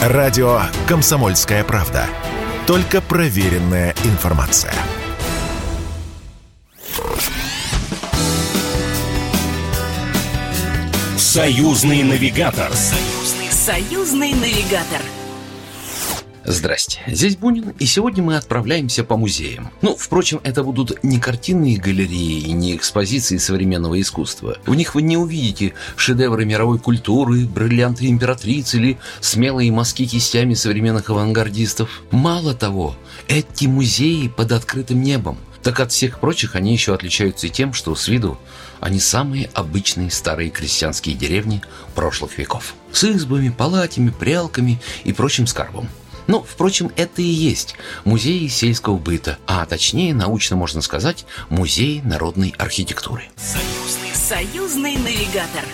Радио «Комсомольская правда». Только проверенная информация. Союзный навигатор. Союзный, союзный навигатор. Здрасте, здесь Бунин, и сегодня мы отправляемся по музеям. Ну, впрочем, это будут не картинные галереи, не экспозиции современного искусства. В них вы не увидите шедевры мировой культуры, бриллианты императрицы или смелые мазки кистями современных авангардистов. Мало того, эти музеи под открытым небом. Так от всех прочих они еще отличаются и тем, что с виду они самые обычные старые крестьянские деревни прошлых веков. С избами, палатями, прялками и прочим скарбом. Ну, впрочем, это и есть музей сельского быта, а точнее, научно можно сказать, музей народной архитектуры. Союзный, союзный навигатор.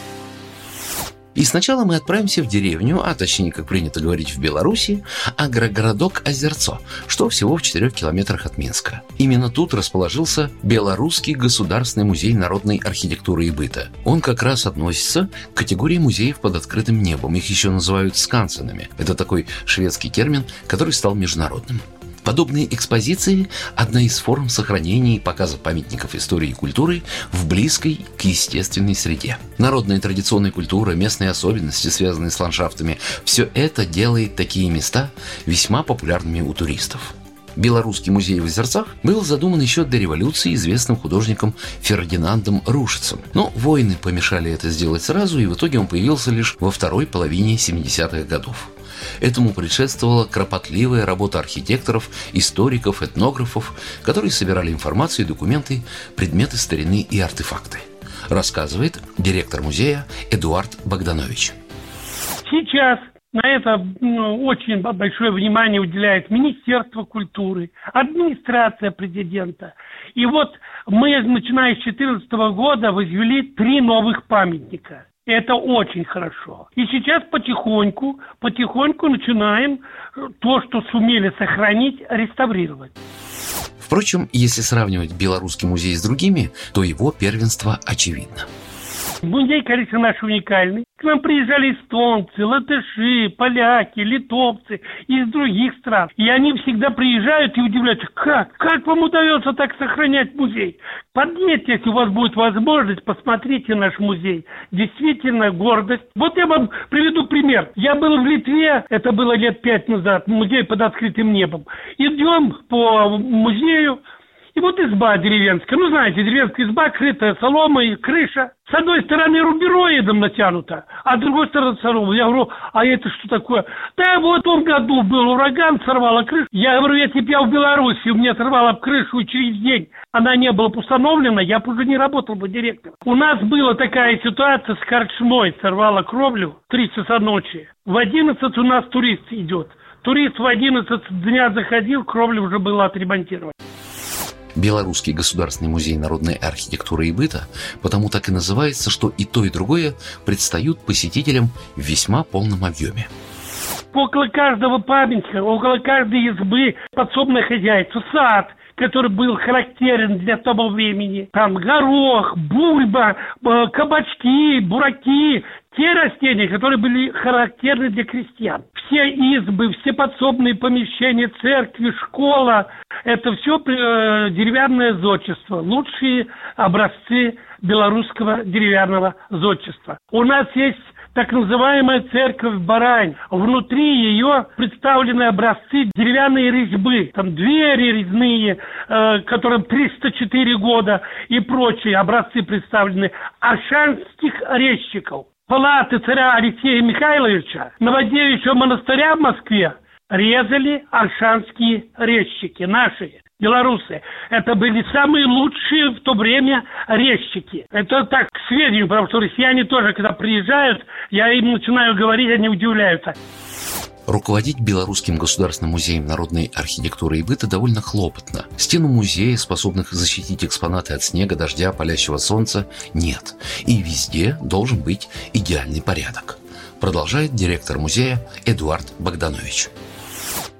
И сначала мы отправимся в деревню, а точнее, как принято говорить в Беларуси, агрогородок Озерцо, что всего в 4 километрах от Минска. Именно тут расположился Белорусский государственный музей народной архитектуры и быта. Он как раз относится к категории музеев под открытым небом. Их еще называют скансенами. Это такой шведский термин, который стал международным. Подобные экспозиции – одна из форм сохранения и показа памятников истории и культуры в близкой к естественной среде. Народная традиционная культура, местные особенности, связанные с ландшафтами – все это делает такие места весьма популярными у туристов. Белорусский музей в Озерцах был задуман еще до революции известным художником Фердинандом Рушицем. Но войны помешали это сделать сразу, и в итоге он появился лишь во второй половине 70-х годов. Этому предшествовала кропотливая работа архитекторов, историков, этнографов, которые собирали информацию и документы, предметы старины и артефакты. Рассказывает директор музея Эдуард Богданович. Сейчас на это ну, очень большое внимание уделяет Министерство культуры, администрация президента. И вот мы, начиная с 2014 года, возвели три новых памятника. Это очень хорошо. И сейчас потихоньку, потихоньку начинаем то, что сумели сохранить, реставрировать. Впрочем, если сравнивать Белорусский музей с другими, то его первенство очевидно. Музей, конечно, наш уникальный. К нам приезжали эстонцы, латыши, поляки, литовцы из других стран. И они всегда приезжают и удивляются, как? Как вам удается так сохранять музей? Подъедьте, если у вас будет возможность, посмотрите наш музей. Действительно, гордость. Вот я вам приведу пример. Я был в Литве, это было лет пять назад, музей под открытым небом. Идем по музею, и вот изба деревенская. Ну, знаете, деревенская изба, крытая соломой, крыша. С одной стороны рубероидом натянута, а с другой стороны соломой. Я говорю, а это что такое? Да вот в том году был ураган, сорвала крышу. Я говорю, если бы я в Беларуси, у меня сорвала крышу, через день она не была установлена, я бы уже не работал бы директором. У нас была такая ситуация с корчмой, сорвала кровлю в 3 часа ночи. В 11 у нас турист идет. Турист в 11 дня заходил, кровля уже была отремонтирована. Белорусский государственный музей народной архитектуры и быта потому так и называется, что и то, и другое предстают посетителям в весьма полном объеме. Около каждого памятника, около каждой избы подсобное хозяйство, сад, который был характерен для того времени. Там горох, бульба, э, кабачки, бураки, те растения, которые были характерны для крестьян. Все избы, все подсобные помещения, церкви, школа – это все э, деревянное зодчество, лучшие образцы белорусского деревянного зодчества. У нас есть так называемая церковь Барань. Внутри ее представлены образцы деревянной резьбы. Там двери резные, э, которым 304 года и прочие образцы представлены. Аршанских резчиков палаты царя Алексея Михайловича Новодевичьего монастыря в Москве резали аршанские резчики, наши, белорусы. Это были самые лучшие в то время резчики. Это так, к сведению, потому что россияне тоже, когда приезжают, я им начинаю говорить, они удивляются. Руководить Белорусским государственным музеем народной архитектуры и быта довольно хлопотно. Стену музея, способных защитить экспонаты от снега, дождя, палящего солнца, нет. И везде должен быть идеальный порядок. Продолжает директор музея Эдуард Богданович.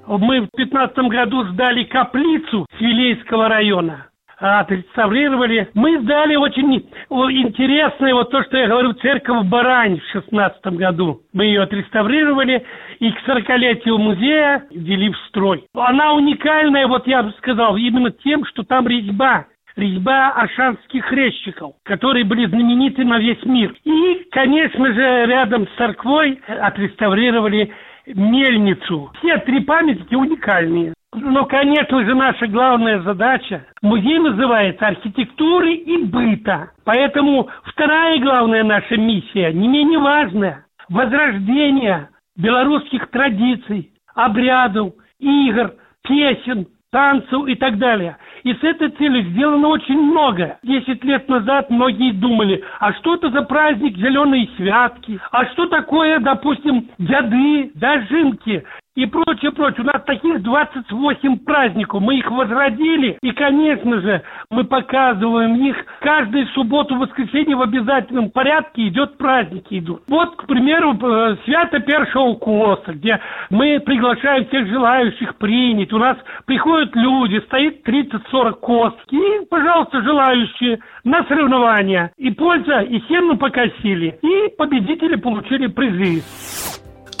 Мы в 2015 году сдали каплицу Свилейского района. отреставрировали. Мы сдали очень интересное, вот то, что я говорю, церковь Барань в шестнадцатом году. Мы ее отреставрировали и к 40-летию музея ввели в строй. Она уникальная, вот я бы сказал, именно тем, что там резьба резьба ашанских резчиков, которые были знамениты на весь мир. И, конечно же, рядом с церквой отреставрировали мельницу. Все три памятники уникальные. Но, конечно же, наша главная задача, музей называется архитектуры и быта. Поэтому вторая главная наша миссия, не менее важная, возрождение белорусских традиций, обрядов, игр, песен, танцев и так далее. И с этой целью сделано очень много. Десять лет назад многие думали, а что это за праздник зеленые святки? А что такое, допустим, дяды, дожинки? И прочее, прочее. У нас таких 28 праздников. Мы их возродили. И, конечно же, мы показываем их. Каждую субботу, воскресенье в обязательном порядке идет праздники идут. Вот, к примеру, э, свято Першего Коса, где мы приглашаем всех желающих принять. У нас приходят люди, стоит 30-40 кост. И, пожалуйста, желающие на соревнования. И польза, и сену покосили. И победители получили призы.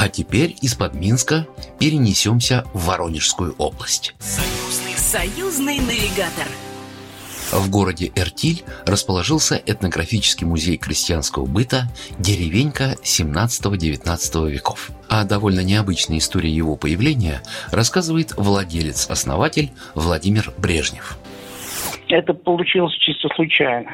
А теперь из-под Минска перенесемся в Воронежскую область. Союзный, союзный навигатор. В городе Эртиль расположился этнографический музей крестьянского быта «Деревенька 17-19 веков». А довольно необычная история его появления рассказывает владелец-основатель Владимир Брежнев. Это получилось чисто случайно.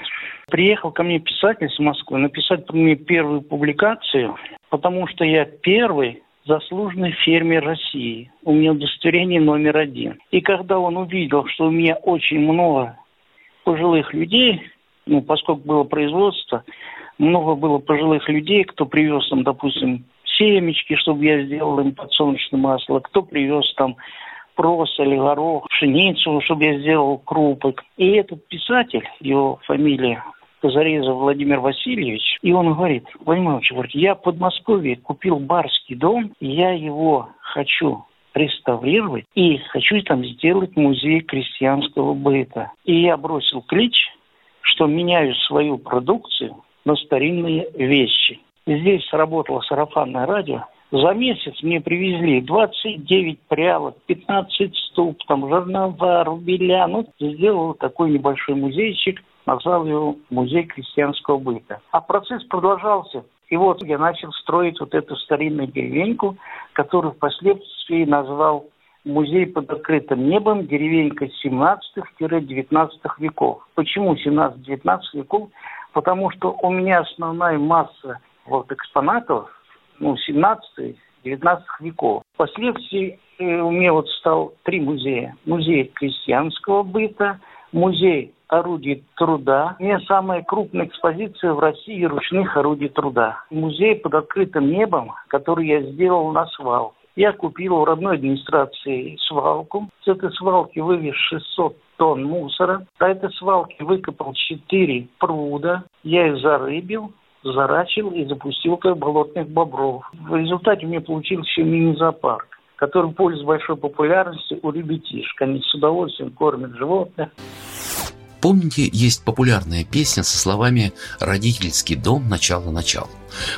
Приехал ко мне писатель с Москвы написать меня первую публикацию потому что я первый заслуженный фермер России. У меня удостоверение номер один. И когда он увидел, что у меня очень много пожилых людей, ну, поскольку было производство, много было пожилых людей, кто привез там, допустим, семечки, чтобы я сделал им подсолнечное масло, кто привез там просоль, горох, пшеницу, чтобы я сделал крупы. И этот писатель, его фамилия Зареза Владимир Васильевич, и он говорит, Владимир Иванович, говорит, я в Подмосковье купил барский дом, я его хочу реставрировать и хочу там сделать музей крестьянского быта. И я бросил клич, что меняю свою продукцию на старинные вещи. Здесь сработало сарафанное радио. За месяц мне привезли 29 прялок, 15 ступ, там жернова, рубеля. Ну, сделал такой небольшой музейчик назвал его «Музей крестьянского быта». А процесс продолжался. И вот я начал строить вот эту старинную деревеньку, которую впоследствии назвал музей под открытым небом, деревенька 17-19 веков. Почему 17-19 веков? Потому что у меня основная масса вот экспонатов, ну, 17 19 веков. Впоследствии э, у меня вот стал три музея. Музей крестьянского быта, музей орудий труда. Меня самая крупная экспозиция в России ручных орудий труда. Музей под открытым небом, который я сделал на свалке. Я купил у родной администрации свалку. С этой свалки вывез 600 тонн мусора. До этой свалки выкопал 4 пруда. Я их зарыбил, зарачил и запустил как болотных бобров. В результате у меня получился мини-зоопарк который пользуется большой популярностью у ребятишек. Они с удовольствием кормят животных. Помните, есть популярная песня со словами «Родительский дом. Начало-начало».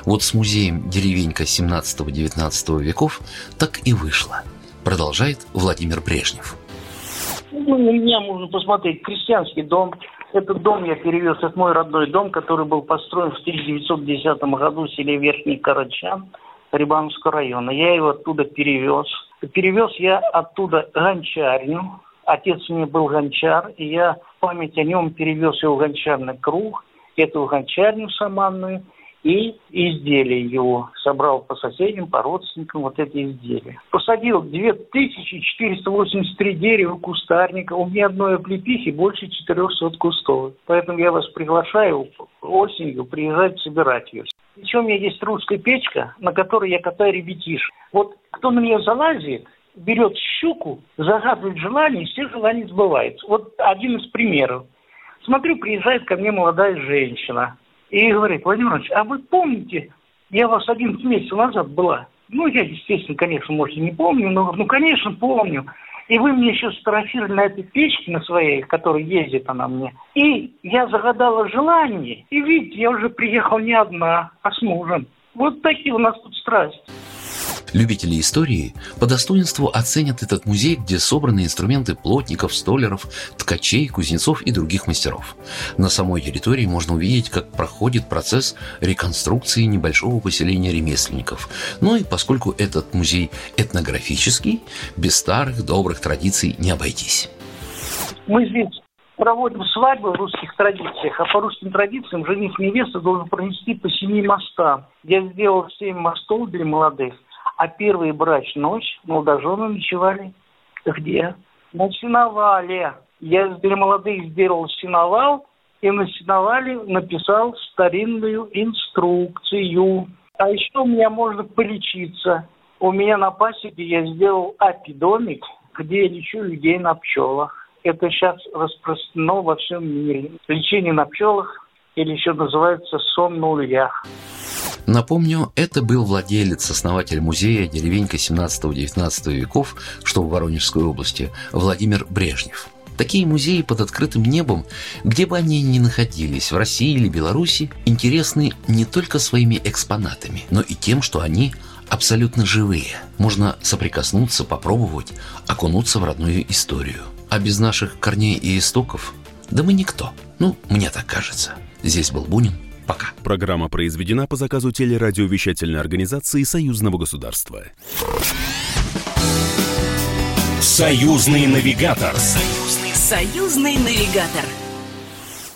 Вот с музеем «Деревенька 17-19 веков» так и вышло. Продолжает Владимир Брежнев. Ну, у меня можно посмотреть крестьянский дом. Этот дом я перевез, это мой родной дом, который был построен в 1910 году в селе Верхний Карачан Рибановского района. Я его оттуда перевез. Перевез я оттуда гончарню, Отец у меня был гончар, и я в память о нем перевез его в гончарный круг, эту гончарню саманную, и изделия его собрал по соседям, по родственникам вот эти изделия. Посадил 2483 дерева кустарника. У меня одной облепихи больше 400 кустов. Поэтому я вас приглашаю осенью приезжать собирать ее. Еще у меня есть русская печка, на которой я катаю ребятишек. Вот кто на нее залазит, берет щуку, загадывает желание, и все желания сбываются. Вот один из примеров. Смотрю, приезжает ко мне молодая женщина и говорит, Владимир Иванович, а вы помните, я вас 11 месяцев назад была. Ну, я, естественно, конечно, может, не помню, но, ну, конечно, помню. И вы мне еще сфотографировали на этой печке на своей, которая ездит она мне. И я загадала желание. И видите, я уже приехал не одна, а с мужем. Вот такие у нас тут страсти. Любители истории по достоинству оценят этот музей, где собраны инструменты плотников, столеров, ткачей, кузнецов и других мастеров. На самой территории можно увидеть, как проходит процесс реконструкции небольшого поселения ремесленников. Ну и поскольку этот музей этнографический, без старых добрых традиций не обойтись. Мы здесь проводим свадьбы в русских традициях, а по русским традициям жених невеста должен пронести по семи мостам. Я сделал семь мостов для молодых. А первая брачная ночь молодожены ночевали где? На сеновале. Я для молодых сделал сеновал, и на сеновале написал старинную инструкцию. А еще у меня можно полечиться. У меня на пасеке я сделал апидомик, где я лечу людей на пчелах. Это сейчас распространено во всем мире. Лечение на пчелах или еще называется сон на ульях. Напомню, это был владелец, основатель музея деревенька 17-19 веков, что в Воронежской области, Владимир Брежнев. Такие музеи под открытым небом, где бы они ни находились, в России или Беларуси, интересны не только своими экспонатами, но и тем, что они абсолютно живые. Можно соприкоснуться, попробовать, окунуться в родную историю. А без наших корней и истоков, да мы никто. Ну, мне так кажется. Здесь был Бунин. Пока. Программа произведена по заказу телерадиовещательной организации Союзного государства. Союзный навигатор. Союзный, союзный навигатор.